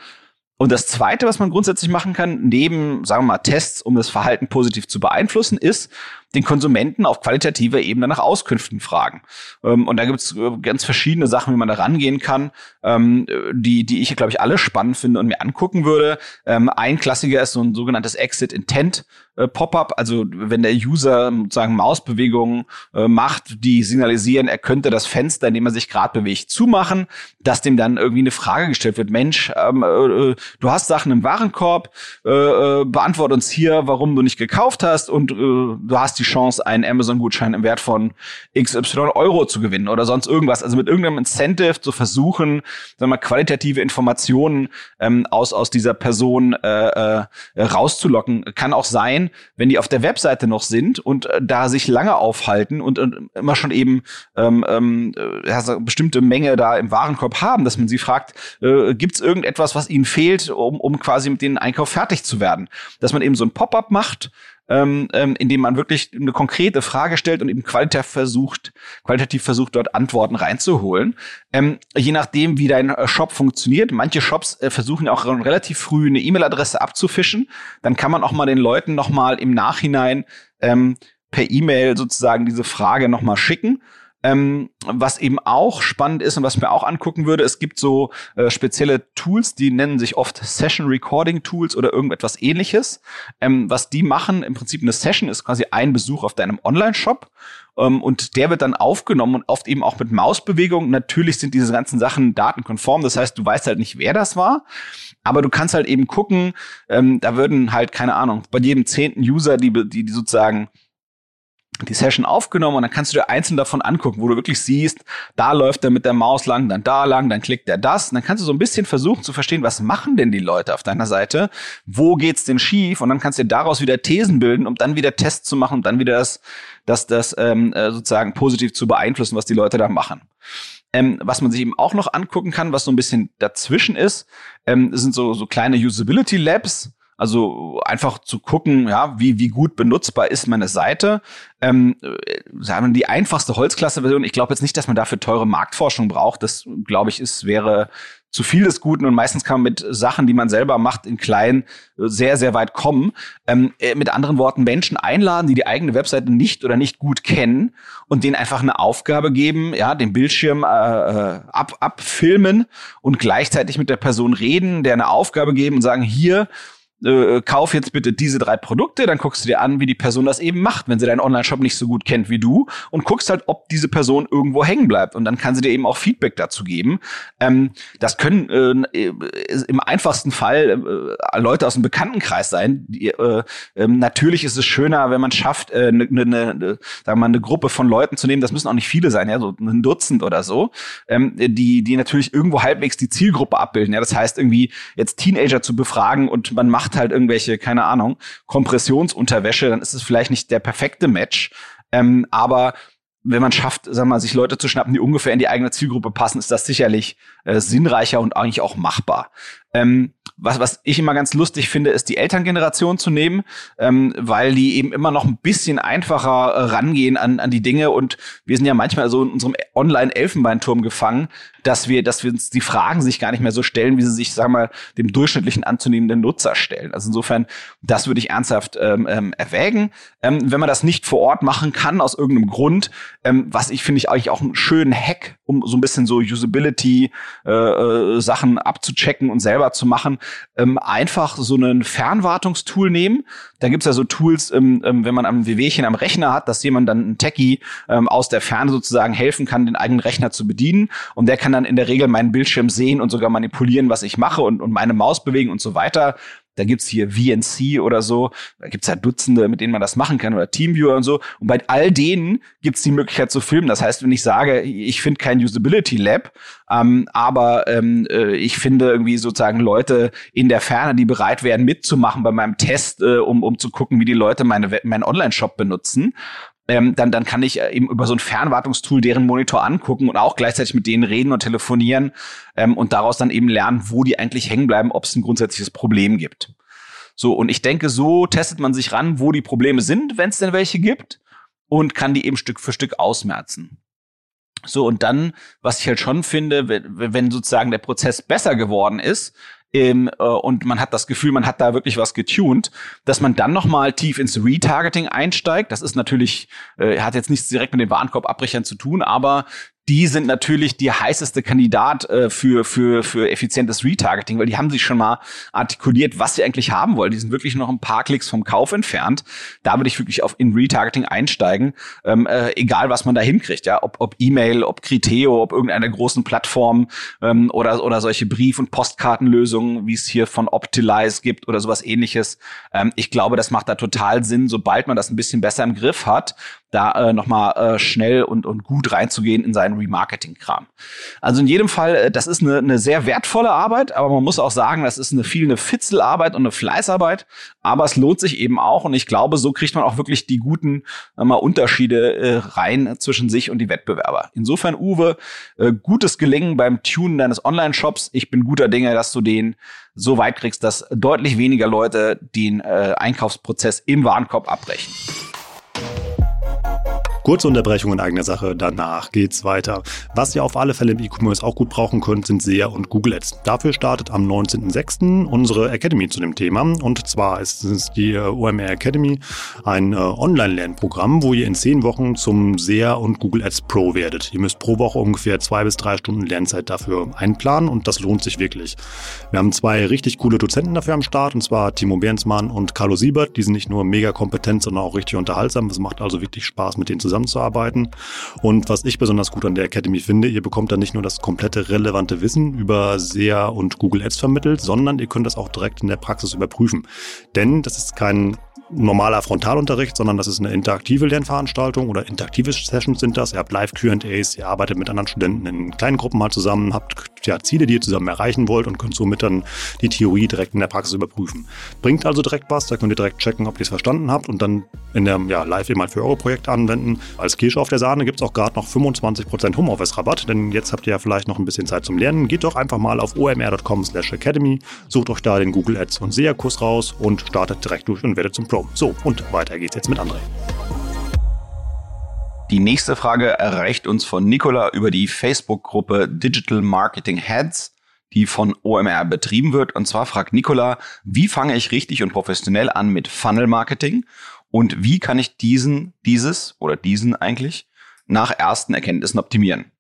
Und das Zweite, was man grundsätzlich machen kann, neben, sagen wir mal, Tests, um das Verhalten positiv zu beeinflussen, ist, den Konsumenten auf qualitativer Ebene nach Auskünften fragen. Ähm, und da gibt es äh, ganz verschiedene Sachen, wie man da rangehen kann, ähm, die, die ich, glaube ich, alle spannend finde und mir angucken würde. Ähm, ein Klassiker ist so ein sogenanntes Exit Intent äh, Pop-up, also wenn der User sozusagen Mausbewegungen äh, macht, die signalisieren, er könnte das Fenster, in dem er sich gerade bewegt, zumachen, dass dem dann irgendwie eine Frage gestellt wird, Mensch, ähm, äh, du hast Sachen im Warenkorb, äh, äh, beantwort uns hier, warum du nicht gekauft hast und äh, du hast die Chance, einen Amazon-Gutschein im Wert von XY Euro zu gewinnen oder sonst irgendwas. Also mit irgendeinem Incentive zu versuchen, sagen wir mal, qualitative Informationen ähm, aus, aus dieser Person äh, äh, rauszulocken. Kann auch sein, wenn die auf der Webseite noch sind und äh, da sich lange aufhalten und, und immer schon eben ähm, ähm, äh, ja, so bestimmte Menge da im Warenkorb haben, dass man sie fragt, äh, gibt es irgendetwas, was ihnen fehlt, um, um quasi mit den Einkauf fertig zu werden? Dass man eben so ein Pop-up macht, ähm, ähm, indem man wirklich eine konkrete Frage stellt und eben qualitativ versucht, qualitativ versucht, dort Antworten reinzuholen. Ähm, je nachdem, wie dein äh, Shop funktioniert, manche Shops äh, versuchen auch relativ früh eine E-Mail-Adresse abzufischen. Dann kann man auch mal den Leuten noch mal im Nachhinein ähm, per E-Mail sozusagen diese Frage noch mal schicken. Ähm, was eben auch spannend ist und was mir auch angucken würde, es gibt so äh, spezielle Tools, die nennen sich oft Session Recording Tools oder irgendetwas ähnliches. Ähm, was die machen, im Prinzip eine Session ist quasi ein Besuch auf deinem Online-Shop ähm, und der wird dann aufgenommen und oft eben auch mit Mausbewegung. Natürlich sind diese ganzen Sachen datenkonform, das heißt, du weißt halt nicht, wer das war. Aber du kannst halt eben gucken, ähm, da würden halt, keine Ahnung, bei jedem zehnten User, die, die, die sozusagen die Session aufgenommen und dann kannst du dir einzeln davon angucken, wo du wirklich siehst, da läuft er mit der Maus lang, dann da lang, dann klickt er das. Und dann kannst du so ein bisschen versuchen zu verstehen, was machen denn die Leute auf deiner Seite? Wo geht's denn schief? Und dann kannst du dir daraus wieder Thesen bilden, um dann wieder Tests zu machen und dann wieder das, das, das ähm, äh, sozusagen positiv zu beeinflussen, was die Leute da machen. Ähm, was man sich eben auch noch angucken kann, was so ein bisschen dazwischen ist, ähm, sind so, so kleine Usability Labs Also einfach zu gucken, ja, wie, wie gut benutzbar ist meine Seite. Ähm, äh, sagen wir die einfachste Holzklasse-Version. Ich glaube jetzt nicht, dass man dafür teure Marktforschung braucht. Das glaube ich, ist wäre zu viel des Guten und meistens kann man mit Sachen, die man selber macht, in klein sehr, sehr weit kommen. Ähm, äh, mit anderen Worten, Menschen einladen, die die eigene Webseite nicht oder nicht gut kennen und denen einfach eine Aufgabe geben, ja, den Bildschirm äh, äh ab, abfilmen und gleichzeitig mit der Person reden, der eine Aufgabe geben und sagen, hier, äh, kauf jetzt bitte diese drei Produkte, dann guckst du dir an, wie die Person das eben macht, wenn sie deinen Online-Shop nicht so gut kennt wie du und guckst halt, ob diese Person irgendwo hängen bleibt und dann kann sie dir eben auch Feedback dazu geben. Ähm, das können äh, im einfachsten Fall äh, Leute aus dem Bekanntenkreis sein. Die, äh, äh, natürlich ist es schöner, wenn man schafft, eine äh, ne, ne, ne, sagen wir eine Gruppe von Leuten zu nehmen. Das müssen auch nicht viele sein, ja, so ein Dutzend oder so, ähm, die die natürlich irgendwo halbwegs die Zielgruppe abbilden. Ja, das heißt irgendwie jetzt Teenager zu befragen und man macht halt irgendwelche, keine Ahnung, Kompressionsunterwäsche, dann ist es vielleicht nicht der perfekte Match. Ähm, aber wenn man schafft, sag mal, sich Leute zu schnappen, die ungefähr in die eigene Zielgruppe passen, ist das sicherlich äh, sinnreicher und eigentlich auch machbar. Ähm, was, was ich immer ganz lustig finde, ist die Elterngeneration zu nehmen, ähm, weil die eben immer noch ein bisschen einfacher äh, rangehen an, an die Dinge und wir sind ja manchmal so in unserem Online-Elfenbeinturm gefangen, dass wir, dass wir uns die Fragen sich gar nicht mehr so stellen, wie sie sich, sagen wir mal, dem durchschnittlichen anzunehmenden Nutzer stellen. Also insofern, das würde ich ernsthaft ähm, ähm, erwägen. Ähm, wenn man das nicht vor Ort machen kann, aus irgendeinem Grund, ähm, was ich finde ich eigentlich auch einen schönen Hack, um so ein bisschen so Usability äh, äh, abzuchecken und selber zu machen, ähm, einfach so ein Fernwartungstool nehmen. Da gibt's ja so Tools, ähm, ähm, wenn man am WWchen am Rechner hat, dass jemand dann ein Techie ähm, aus der Ferne sozusagen helfen kann, den eigenen Rechner zu bedienen. Und der kann dann in der Regel meinen Bildschirm sehen und sogar manipulieren, was ich mache und, und meine Maus bewegen und so weiter. Da gibt's hier VNC oder so. Da gibt's ja Dutzende, mit denen man das machen kann oder Teamviewer und so. Und bei all denen gibt's die Möglichkeit zu filmen. Das heißt, wenn ich sage, ich finde kein Usability Lab, ähm, aber ähm, äh, ich finde irgendwie sozusagen Leute in der Ferne, die bereit wären mitzumachen bei meinem Test, äh, um, um zu gucken, wie die Leute meine, meinen Online-Shop benutzen, ähm, dann, dann kann ich äh, eben über so ein Fernwartungstool deren Monitor angucken und auch gleichzeitig mit denen reden und telefonieren ähm, und daraus dann eben lernen, wo die eigentlich hängen bleiben, ob es ein grundsätzliches Problem gibt. So, und ich denke, so testet man sich ran, wo die Probleme sind, wenn es denn welche gibt, und kann die eben Stück für Stück ausmerzen. So, und dann, was ich halt schon finde, wenn, wenn sozusagen der Prozess besser geworden ist, ähm, äh, und man hat das Gefühl, man hat da wirklich was getuned, dass man dann nochmal tief ins Retargeting einsteigt. Das ist natürlich, äh, hat jetzt nichts direkt mit den Warenkorbabbrechern zu tun, aber die sind natürlich die heißeste Kandidat äh, für, für, für effizientes Retargeting, weil die haben sich schon mal artikuliert, was sie eigentlich haben wollen. Die sind wirklich noch ein paar Klicks vom Kauf entfernt. Da würde ich wirklich auf in Retargeting einsteigen, ähm, äh, egal was man da hinkriegt, ja, ob, ob E-Mail, ob Criteo, ob irgendeine großen Plattform ähm, oder, oder solche Brief- und Postkartenlösungen, wie es hier von Optilize gibt oder sowas ähnliches. Ähm, ich glaube, das macht da total Sinn, sobald man das ein bisschen besser im Griff hat, da äh, nochmal äh, schnell und, und gut reinzugehen in seinen Remarketing-Kram. Also in jedem Fall, äh, das ist eine, eine sehr wertvolle Arbeit, aber man muss auch sagen, das ist eine viel eine Fitzelarbeit und eine Fleißarbeit, aber es lohnt sich eben auch und ich glaube, so kriegt man auch wirklich die guten äh, mal Unterschiede äh, rein zwischen sich und die Wettbewerber. Insofern, Uwe, äh, gutes Gelingen beim Tunen deines Online-Shops. Ich bin guter Dinge, dass du den so weit kriegst, dass deutlich weniger Leute den äh, Einkaufsprozess im Warenkorb abbrechen. Kurze Unterbrechung in eigener Sache, danach geht's weiter. Was ihr auf alle Fälle im E-Commerce auch gut brauchen könnt, sind SEA und Google Ads. Dafür startet am 19.06. unsere Academy zu dem Thema. Und zwar ist es die äh, OMR Academy, ein äh, Online-Lernprogramm, wo ihr in zehn Wochen zum SEA und Google Ads Pro werdet. Ihr müsst pro Woche ungefähr zwei bis drei Stunden Lernzeit dafür einplanen und das lohnt sich wirklich. Wir haben zwei richtig coole Dozenten dafür am Start, und zwar Timo Bernsmann und Carlo Siebert. Die sind nicht nur mega kompetent, sondern auch richtig unterhaltsam. Es macht also wirklich Spaß, mit denen zusammen zusammenzuarbeiten. Und was ich besonders gut an der Academy finde, ihr bekommt dann nicht nur das komplette relevante Wissen über SEA und Google Ads vermittelt, sondern ihr könnt das auch direkt in der Praxis überprüfen. Denn das ist kein normaler Frontalunterricht, sondern das ist eine interaktive Lernveranstaltung oder interaktive Sessions sind das. Ihr habt Live-QAs, ihr arbeitet mit anderen Studenten in kleinen Gruppen mal zusammen, habt ja, Ziele, die ihr zusammen erreichen wollt und könnt somit dann die Theorie direkt in der Praxis überprüfen. Bringt also direkt was, da könnt ihr direkt checken, ob ihr es verstanden habt und dann in der ja, live eben für eure Projekte anwenden. Als Kirsche auf der Sahne gibt es auch gerade noch 25% Homeoffice-Rabatt, denn jetzt habt ihr ja vielleicht noch ein bisschen Zeit zum Lernen. Geht doch einfach mal auf omr.com slash academy, sucht euch da den Google Ads und SEA-Kurs raus und startet direkt durch und werdet zum Pro. So, und weiter geht's jetzt mit André. Die nächste Frage erreicht uns von Nicola über die Facebook-Gruppe Digital Marketing Heads, die von OMR betrieben wird. Und zwar fragt Nicola, wie fange ich richtig und professionell an mit Funnel Marketing und wie kann ich diesen, dieses oder diesen eigentlich nach ersten Erkenntnissen optimieren?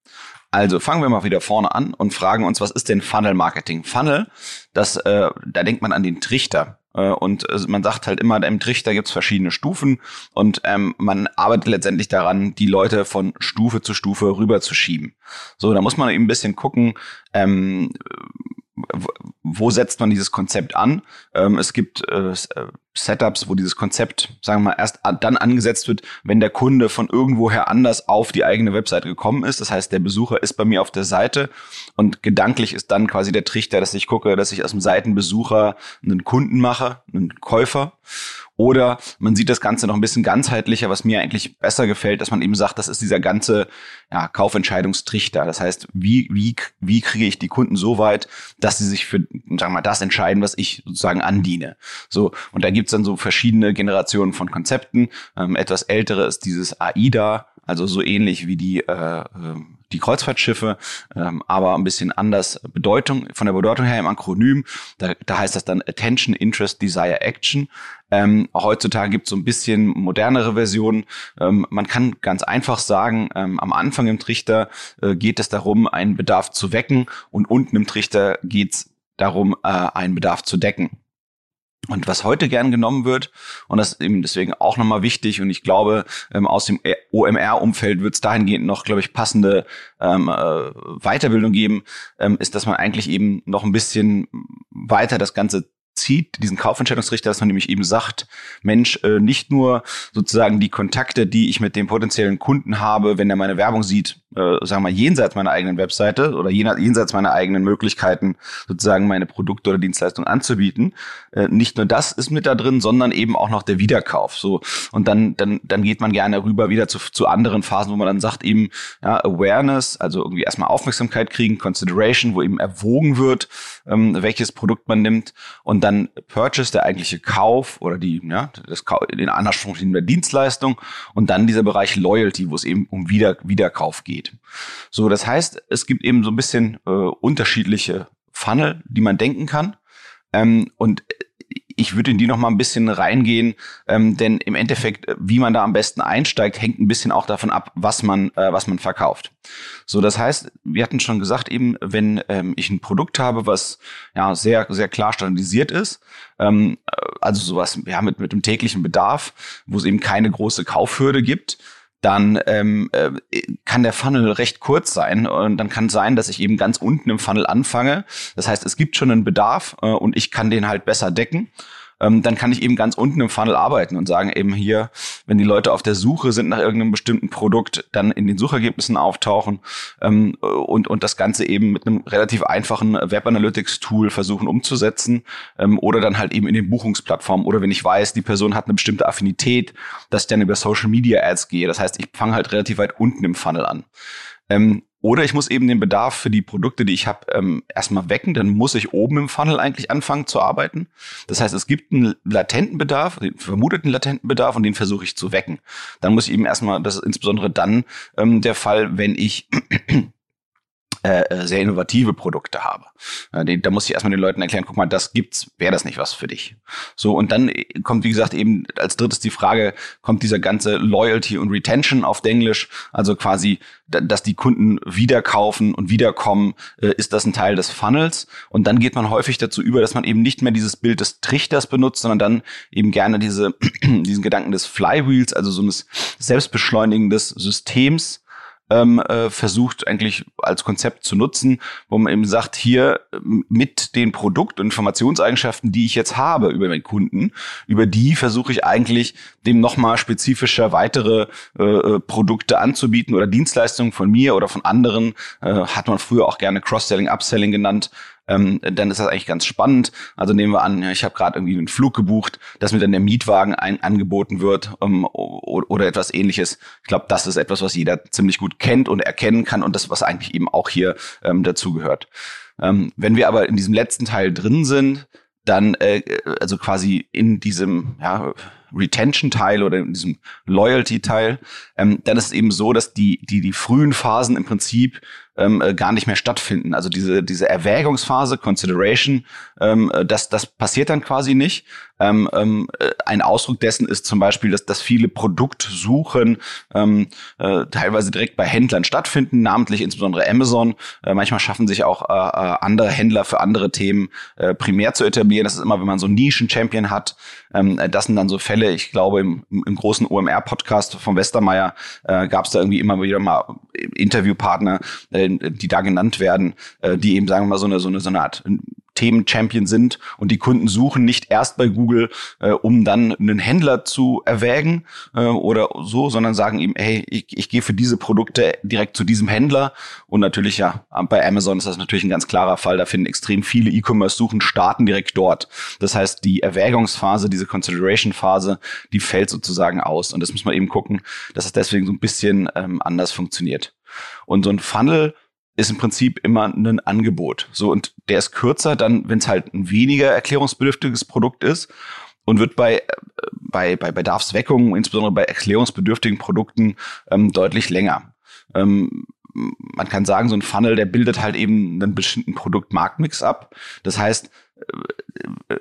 Also fangen wir mal wieder vorne an und fragen uns, was ist denn Funnel Marketing? Funnel, das, äh, da denkt man an den Trichter. Äh, und äh, man sagt halt immer, im Trichter gibt es verschiedene Stufen und ähm, man arbeitet letztendlich daran, die Leute von Stufe zu Stufe rüberzuschieben. So, da muss man eben ein bisschen gucken, ähm, wo setzt man dieses Konzept an? Ähm, es gibt äh, äh, Setups, wo dieses Konzept, sagen wir mal, erst dann angesetzt wird, wenn der Kunde von irgendwoher anders auf die eigene Webseite gekommen ist. Das heißt, der Besucher ist bei mir auf der Seite und gedanklich ist dann quasi der Trichter, dass ich gucke, dass ich aus dem Seitenbesucher einen Kunden mache, einen Käufer. Oder man sieht das Ganze noch ein bisschen ganzheitlicher, was mir eigentlich besser gefällt, dass man eben sagt, das ist dieser ganze ja, Kaufentscheidungstrichter. Das heißt, wie, wie, wie kriege ich die Kunden so weit, dass sie sich für, sagen wir mal, das entscheiden, was ich sozusagen andiene. So, und da gibt's dann so verschiedene Generationen von Konzepten. Ähm, etwas ältere ist dieses AIDA, also so ähnlich wie die äh, ähm, die Kreuzfahrtschiffe, ähm, aber ein bisschen anders Bedeutung, von der Bedeutung her im Akronym. Da, da heißt das dann Attention, Interest, Desire, Action. Ähm, heutzutage gibt es so ein bisschen modernere Versionen. Ähm, man kann ganz einfach sagen, ähm, am Anfang im Trichter äh, geht es darum, einen Bedarf zu wecken und unten im Trichter geht es darum, äh, einen Bedarf zu decken. Und was heute gern genommen wird, und das ist eben deswegen auch nochmal wichtig, und ich glaube, ähm, aus dem OMR-Umfeld wird es dahingehend noch, glaube ich, passende ähm, äh, Weiterbildung geben, ähm, ist, dass man eigentlich eben noch ein bisschen weiter das Ganze zieht, diesen Kaufentscheidungsrichter, dass man nämlich eben sagt, Mensch, äh, nicht nur sozusagen die Kontakte, die ich mit dem potenziellen Kunden habe, wenn er meine Werbung sieht, äh, sagen wir mal, jenseits meiner eigenen Webseite oder jenseits meiner eigenen Möglichkeiten, sozusagen meine Produkte oder Dienstleistungen anzubieten. Äh, nicht nur das ist mit da drin, sondern eben auch noch der Wiederkauf. So und dann dann dann geht man gerne rüber wieder zu, zu anderen Phasen, wo man dann sagt eben ja, Awareness, also irgendwie erstmal Aufmerksamkeit kriegen, Consideration, wo eben erwogen wird, ähm, welches Produkt man nimmt und dann Purchase, der eigentliche Kauf oder die ja das den Anspruch der Dienstleistung und dann dieser Bereich Loyalty, wo es eben um Wieder Wiederkauf geht geht. So, das heißt, es gibt eben so ein bisschen äh, unterschiedliche Funnel, die man denken kann. Ähm, und ich würde in die noch mal ein bisschen reingehen, ähm, denn im Endeffekt, wie man da am besten einsteigt, hängt ein bisschen auch davon ab, was man, äh, was man verkauft. So, das heißt, wir hatten schon gesagt, eben, wenn ähm, ich ein Produkt habe, was ja sehr, sehr klar standardisiert ist, ähm, äh, also sowas, ja, mit, mit dem täglichen Bedarf, wo es eben keine große Kaufhürde gibt, dann ähm, äh, kann der Funnel recht kurz sein und dann kann sein, dass ich eben ganz unten im Funnel anfange. Das heißt, es gibt schon einen Bedarf äh, und ich kann den halt besser decken ähm, dann kann ich eben ganz unten im Funnel arbeiten und sagen eben hier, wenn die Leute auf der Suche sind nach irgendeinem bestimmten Produkt, dann in den Suchergebnissen auftauchen ähm, und, und das Ganze eben mit einem relativ einfachen Web Analytics Tool versuchen umzusetzen ähm, oder dann halt eben in den Buchungsplattformen oder wenn ich weiß, die Person hat eine bestimmte Affinität, dass ich dann über Social Media Ads gehe. Das heißt, ich fange halt relativ weit unten im Funnel an. Ähm, oder ich muss eben den Bedarf für die Produkte, die ich habe, ähm, erstmal wecken. Dann muss ich oben im Funnel eigentlich anfangen zu arbeiten. Das heißt, es gibt einen latenten Bedarf, den vermuteten latenten Bedarf und den versuche ich zu wecken. Dann muss ich eben erstmal, das ist insbesondere dann ähm, der Fall, wenn ich äh, äh, sehr innovative Produkte habe. Äh, da muss ich erstmal den Leuten erklären, guck mal, das gibt's, wäre das nicht was für dich. So, und dann kommt, wie gesagt, eben als drittes die Frage, kommt dieser ganze Loyalty und Retention auf Englisch, also quasi, dass die Kunden wieder kaufen und wiederkommen, ist das ein Teil des Funnels. Und dann geht man häufig dazu über, dass man eben nicht mehr dieses Bild des Trichters benutzt, sondern dann eben gerne diese, diesen Gedanken des Flywheels, also so eines selbstbeschleunigendes Systems, ähm, äh, versucht eigentlich als Konzept zu nutzen, wo man eben sagt, hier mit den Produkt- und Informationseigenschaften, die ich jetzt habe über meinen Kunden, über die versuche ich eigentlich dem nochmal spezifischer weitere äh, äh, Produkte anzubieten oder Dienstleistungen von mir oder von anderen, äh, hat man früher auch gerne Cross-Selling, Upselling genannt, ähm, dann ist das eigentlich ganz spannend. Also nehmen wir an, ich habe gerade irgendwie einen Flug gebucht, dass mir dann der Mietwagen ein, angeboten wird ähm, oder etwas ähnliches. Ich glaube, das ist etwas, was jeder ziemlich gut kennt und erkennen kann und das, was eigentlich eben auch hier ähm, dazugehört. Ähm, wenn wir aber in diesem letzten Teil drin sind, dann äh, also quasi in diesem ja, Retention-Teil oder in diesem Loyalty-Teil, ähm, dann ist es eben so, dass die, die, die frühen Phasen im Prinzip ähm, äh, gar nicht mehr stattfinden. Also diese, diese Erwägungsphase, Consideration, ähm, äh, das, das passiert dann quasi nicht. Ähm, ähm, äh, ein Ausdruck dessen ist zum Beispiel, dass, dass viele Produktsuchen ähm, äh, teilweise direkt bei Händlern stattfinden, namentlich insbesondere Amazon. Äh, manchmal schaffen sich auch äh, äh, andere Händler für andere Themen äh, primär zu etablieren. Das ist immer, wenn man so einen Nischen-Champion hat. Ähm, das sind dann so Fälle, ich glaube, im, im großen OMR-Podcast von Westermeier gab es da irgendwie immer wieder mal Interviewpartner, die da genannt werden, die eben, sagen wir mal, so eine, so eine, so eine Art Themen-Champion sind und die Kunden suchen nicht erst bei Google, äh, um dann einen Händler zu erwägen äh, oder so, sondern sagen ihm, hey, ich, ich gehe für diese Produkte direkt zu diesem Händler und natürlich ja, bei Amazon ist das natürlich ein ganz klarer Fall, da finden extrem viele E-Commerce-Suchen starten direkt dort. Das heißt, die Erwägungsphase, diese Consideration-Phase, die fällt sozusagen aus und das muss man eben gucken, dass es deswegen so ein bisschen ähm, anders funktioniert. Und so ein Funnel ist im Prinzip immer ein Angebot. So, und der ist kürzer dann, wenn es halt ein weniger erklärungsbedürftiges Produkt ist und wird bei, bei, bei Bedarfsweckungen, insbesondere bei erklärungsbedürftigen Produkten, ähm, deutlich länger. Ähm, man kann sagen, so ein Funnel, der bildet halt eben einen bestimmten Produktmarktmix ab. Das heißt, äh, äh,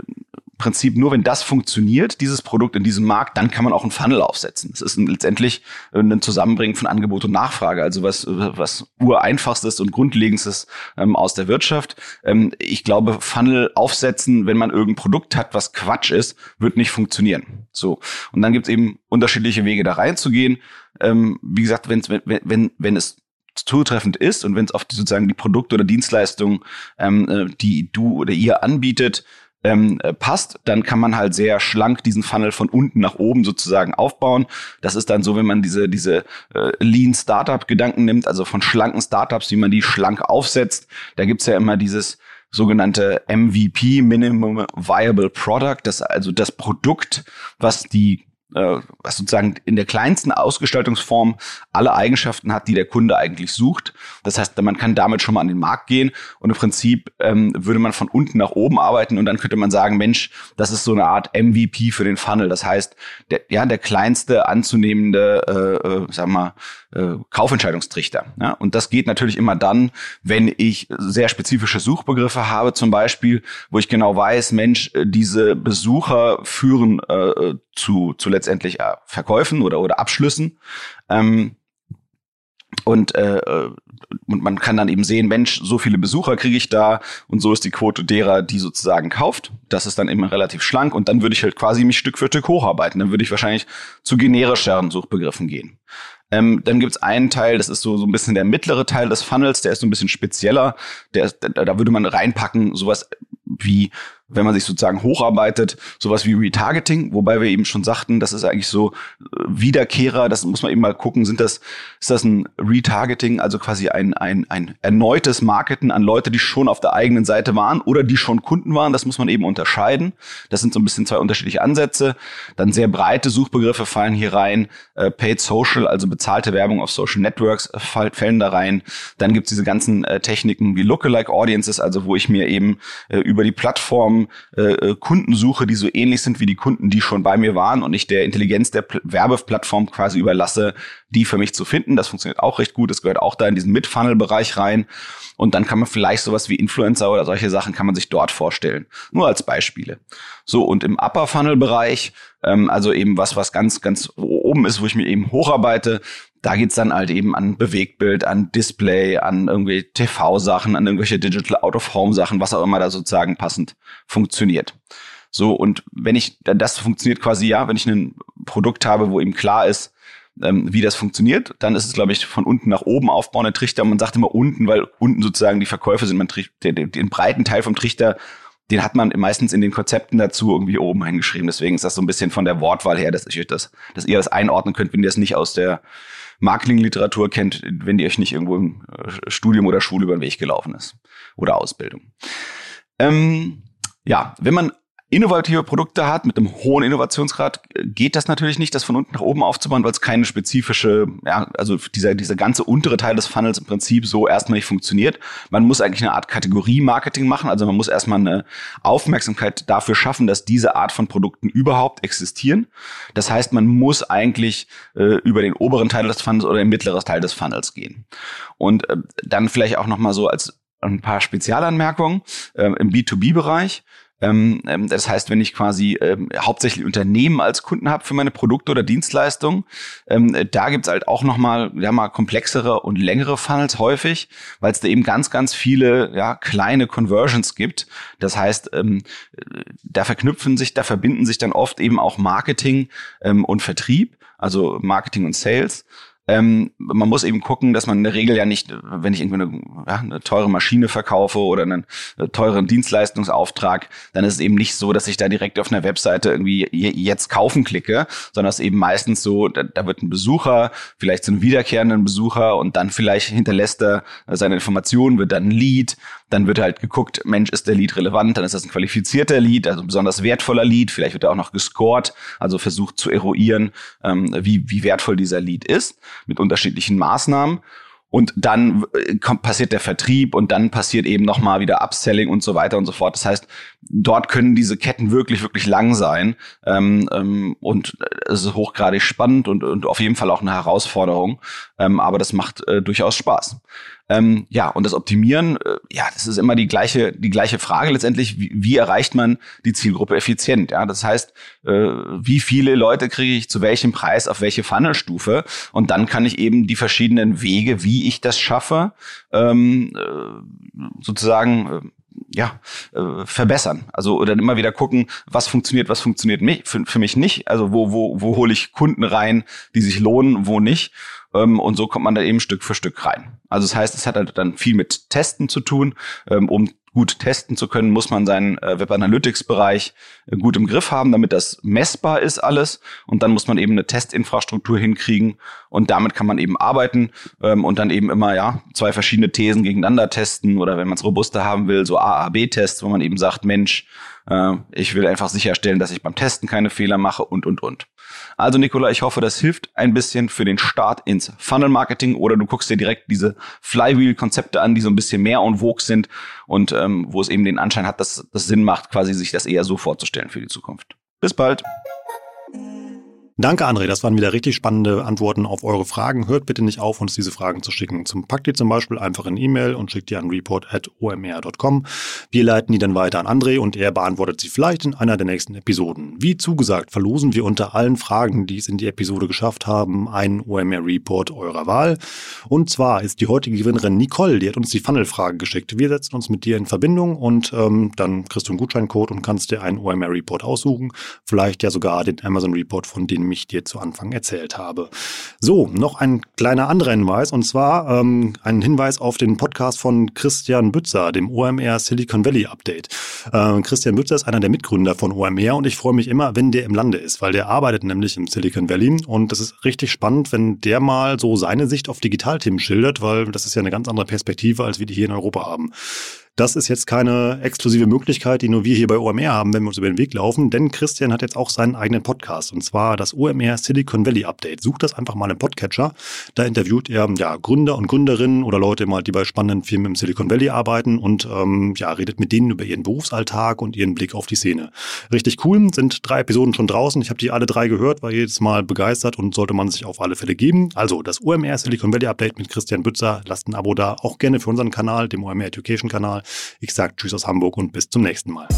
Prinzip nur, wenn das funktioniert, dieses Produkt in diesem Markt, dann kann man auch einen Funnel aufsetzen. Es ist letztendlich äh, ein Zusammenbringen von Angebot und Nachfrage, also was, was ureinfachstes und grundlegendstes ähm, aus der Wirtschaft. Ähm, ich glaube, Funnel aufsetzen, wenn man irgendein Produkt hat, was Quatsch ist, wird nicht funktionieren. So. Und dann gibt es eben unterschiedliche Wege, da reinzugehen. Ähm, wie gesagt, wenn's, wenn, wenn, wenn es zutreffend ist und wenn es auf die, sozusagen die Produkte oder Dienstleistungen, ähm, äh, die du oder ihr anbietet, ähm, äh, passt, dann kann man halt sehr schlank diesen Funnel von unten nach oben sozusagen aufbauen. Das ist dann so, wenn man diese, diese äh, Lean Startup Gedanken nimmt, also von schlanken Startups, wie man die schlank aufsetzt. Da gibt's ja immer dieses sogenannte MVP, Minimum Viable Product, das also das Produkt, was die äh, was sozusagen in der kleinsten Ausgestaltungsform alle Eigenschaften hat, die der Kunde eigentlich sucht. Das heißt, man kann damit schon mal an den Markt gehen und im Prinzip ähm, würde man von unten nach oben arbeiten und dann könnte man sagen, Mensch, das ist so eine Art MVP für den Funnel. Das heißt, der, ja, der kleinste anzunehmende, äh, äh, sag mal, äh, Kaufentscheidungstrichter. Ja? Und das geht natürlich immer dann, wenn ich sehr spezifische Suchbegriffe habe, zum Beispiel, wo ich genau weiß, Mensch, äh, diese Besucher führen äh, zu, zu letztendlich äh, Verkäufen oder, oder Abschlüssen. Ähm, und, äh, und man kann dann eben sehen, Mensch, so viele Besucher kriege ich da und so ist die Quote derer, die sozusagen kauft. Das ist dann immer relativ schlank und dann würde ich halt quasi mich Stück für Stück hocharbeiten. Dann würde ich wahrscheinlich zu generischeren Suchbegriffen gehen. Ähm, dann gibt's einen Teil, das ist so, so ein bisschen der mittlere Teil des Funnels, der ist so ein bisschen spezieller. Der, da, da würde man reinpacken, sowas wie wenn man sich sozusagen hocharbeitet, sowas wie Retargeting, wobei wir eben schon sagten, das ist eigentlich so äh, Wiederkehrer, das muss man eben mal gucken, sind das, ist das ein Retargeting, also quasi ein, ein, ein erneutes Marketen an Leute, die schon auf der eigenen Seite waren oder die schon Kunden waren, das muss man eben unterscheiden. Das sind so ein bisschen zwei unterschiedliche Ansätze. Dann sehr breite Suchbegriffe fallen hier rein, äh, Paid Social, also bezahlte Werbung auf Social Networks äh, fallen da rein. Dann gibt's diese ganzen äh, Techniken wie Lookalike Audiences, also wo ich mir eben äh, über die Plattform Plattformen äh, äh, Kunden suche, die so ähnlich sind wie die Kunden, die schon bei mir waren und ich der Intelligenz der Pl Werbeplattform quasi überlasse, die für mich zu finden. Das funktioniert auch recht gut. Das gehört auch da in diesen Mid-Funnel-Bereich rein. Und dann kann man vielleicht sowas wie Influencer oder solche Sachen kann man sich dort vorstellen. Nur als Beispiele. So, und im Upper-Funnel-Bereich, ähm, also eben was, was ganz, ganz oben ist, wo ich mir eben hocharbeite, da geht's dann halt eben an Bewegtbild, an Display, an irgendwie TV-Sachen, an irgendwelche Digital Out-of-Home-Sachen, was auch immer da sozusagen passend funktioniert. So, und wenn ich, das funktioniert quasi ja, wenn ich ein Produkt habe, wo eben klar ist, ähm, wie das funktioniert. Dann ist es, glaube ich, von unten nach oben aufbauende Trichter. Man sagt immer unten, weil unten sozusagen die Verkäufe sind. Man den, den, breiten Teil vom Trichter den hat man meistens in den Konzepten dazu irgendwie oben hingeschrieben. Deswegen ist das so ein bisschen von der Wortwahl her, dass, ich das, dass ihr das einordnen könnt, wenn ihr das nicht aus der Marketingliteratur kennt, wenn die euch nicht irgendwo im äh, Studium oder Schule über den Weg gelaufen ist oder Ausbildung. Ähm, ja, wenn man innovative Produkte hat mit einem hohen Innovationsgrad, geht das natürlich nicht, das von unten nach oben aufzubauen, weil es keine spezifische, ja, also dieser, dieser ganze untere Teil des Funnels im Prinzip so erstmal nicht funktioniert. Man muss eigentlich eine Art Kategorie-Marketing machen, also man muss erstmal eine Aufmerksamkeit dafür schaffen, dass diese Art von Produkten überhaupt existieren. Das heißt, man muss eigentlich äh, über den oberen Teil des Funnels oder den mittleren Teil des Funnels gehen. Und äh, dann vielleicht auch nochmal so als ein paar Spezialanmerkungen äh, im B2B-Bereich. Ähm, ähm, das heißt, wenn ich quasi ähm, hauptsächlich Unternehmen als Kunden habe für meine Produkte oder Dienstleistungen, da gibt's halt auch nochmal ja, mal komplexere und längere Funnels häufig, weil es da eben ganz, ganz viele ja, kleine Conversions gibt. Das heißt, da verknüpfen sich, da verbinden sich dann oft eben auch Marketing und Vertrieb, also Marketing und Sales. Ähm, man muss eben gucken, dass man in der Regel ja nicht, wenn ich irgendwie eine, ja, eine teure Maschine verkaufe oder einen äh, teuren Dienstleistungsauftrag, dann ist es eben nicht so, dass ich da direkt auf einer Webseite irgendwie jetzt kaufen klicke, sondern es ist eben meistens so, da, da wird ein Besucher, vielleicht so ein wiederkehrenden Besucher und dann vielleicht hinterlässt er seine Informationen, wird dann ein Lead, dann wird halt geguckt, Mensch, ist der Lead relevant, dann ist das ein qualifizierter Lead, also ein besonders wertvoller Lead, vielleicht wird er auch noch gescored, also versucht zu eruieren, ähm, wie, wie wertvoll dieser Lead ist mit unterschiedlichen Maßnahmen. Und dann äh, kommt, passiert der Vertrieb und dann passiert eben nochmal wieder Upselling und so weiter und so fort. Das heißt, dort können diese Ketten wirklich, wirklich lang sein. Ähm, ähm, und es ist hochgradig spannend und, und auf jeden Fall auch eine Herausforderung. Ähm, aber das macht äh, durchaus Spaß. Ähm, ja, und das Optimieren, äh, ja, das ist immer die gleiche, die gleiche Frage letztendlich. Wie, wie erreicht man die Zielgruppe effizient? Ja, das heißt, äh, wie viele Leute kriege ich zu welchem Preis auf welche Funnelstufe? Und dann kann ich eben die verschiedenen Wege, wie ich das schaffe, ähm, äh, sozusagen äh, ja, äh, verbessern. Also oder immer wieder gucken, was funktioniert, was funktioniert mich, für, für mich nicht. Also wo, wo, wo hole ich Kunden rein, die sich lohnen, wo nicht. Ähm, und so kommt man da eben Stück für Stück rein. Also das heißt, es hat halt dann viel mit Testen zu tun, ähm, um gut testen zu können, muss man seinen äh, Web Analytics Bereich äh, gut im Griff haben, damit das messbar ist alles. Und dann muss man eben eine Testinfrastruktur hinkriegen und damit kann man eben arbeiten ähm, und dann eben immer ja zwei verschiedene Thesen gegeneinander testen oder wenn man es robuster haben will, so AAB-Tests, wo man eben sagt, Mensch, ich will einfach sicherstellen, dass ich beim Testen keine Fehler mache und und und. Also Nicola, ich hoffe, das hilft ein bisschen für den Start ins Funnel Marketing oder du guckst dir direkt diese Flywheel-Konzepte an, die so ein bisschen mehr en vogue sind und ähm, wo es eben den Anschein hat, dass das Sinn macht, quasi sich das eher so vorzustellen für die Zukunft. Bis bald. Danke, André. Das waren wieder richtig spannende Antworten auf eure Fragen. Hört bitte nicht auf, uns diese Fragen zu schicken. Zum packt ihr zum Beispiel einfach in E-Mail und schickt die an report.omr.com. Wir leiten die dann weiter an André und er beantwortet sie vielleicht in einer der nächsten Episoden. Wie zugesagt, verlosen wir unter allen Fragen, die es in die Episode geschafft haben, einen OMR Report eurer Wahl. Und zwar ist die heutige Gewinnerin Nicole, die hat uns die Funnel-Frage geschickt. Wir setzen uns mit dir in Verbindung und ähm, dann kriegst du einen Gutscheincode und kannst dir einen OMR Report aussuchen. Vielleicht ja sogar den Amazon Report von den dem ich dir zu Anfang erzählt habe. So, noch ein kleiner anderer Hinweis und zwar ähm, ein Hinweis auf den Podcast von Christian Bützer, dem OMR Silicon Valley Update. Äh, Christian Bützer ist einer der Mitgründer von OMR und ich freue mich immer, wenn der im Lande ist, weil der arbeitet nämlich im Silicon Valley und das ist richtig spannend, wenn der mal so seine Sicht auf Digitalthemen schildert, weil das ist ja eine ganz andere Perspektive, als wir die hier in Europa haben. Das ist jetzt keine exklusive Möglichkeit, die nur wir hier bei OMR haben, wenn wir uns über den Weg laufen, denn Christian hat jetzt auch seinen eigenen Podcast und zwar das OMR Silicon Valley Update. Sucht das einfach mal im Podcatcher. Da interviewt er ja Gründer und Gründerinnen oder Leute mal, die bei spannenden Firmen im Silicon Valley arbeiten und ähm, ja, redet mit denen über ihren Berufsalltag und ihren Blick auf die Szene. Richtig cool, sind drei Episoden schon draußen. Ich habe die alle drei gehört, war jedes Mal begeistert und sollte man sich auf alle Fälle geben. Also das OMR Silicon Valley Update mit Christian Bützer. Lasst ein Abo da, auch gerne für unseren Kanal, dem OMR Education Kanal. Ich sage Tschüss aus Hamburg und bis zum nächsten Mal.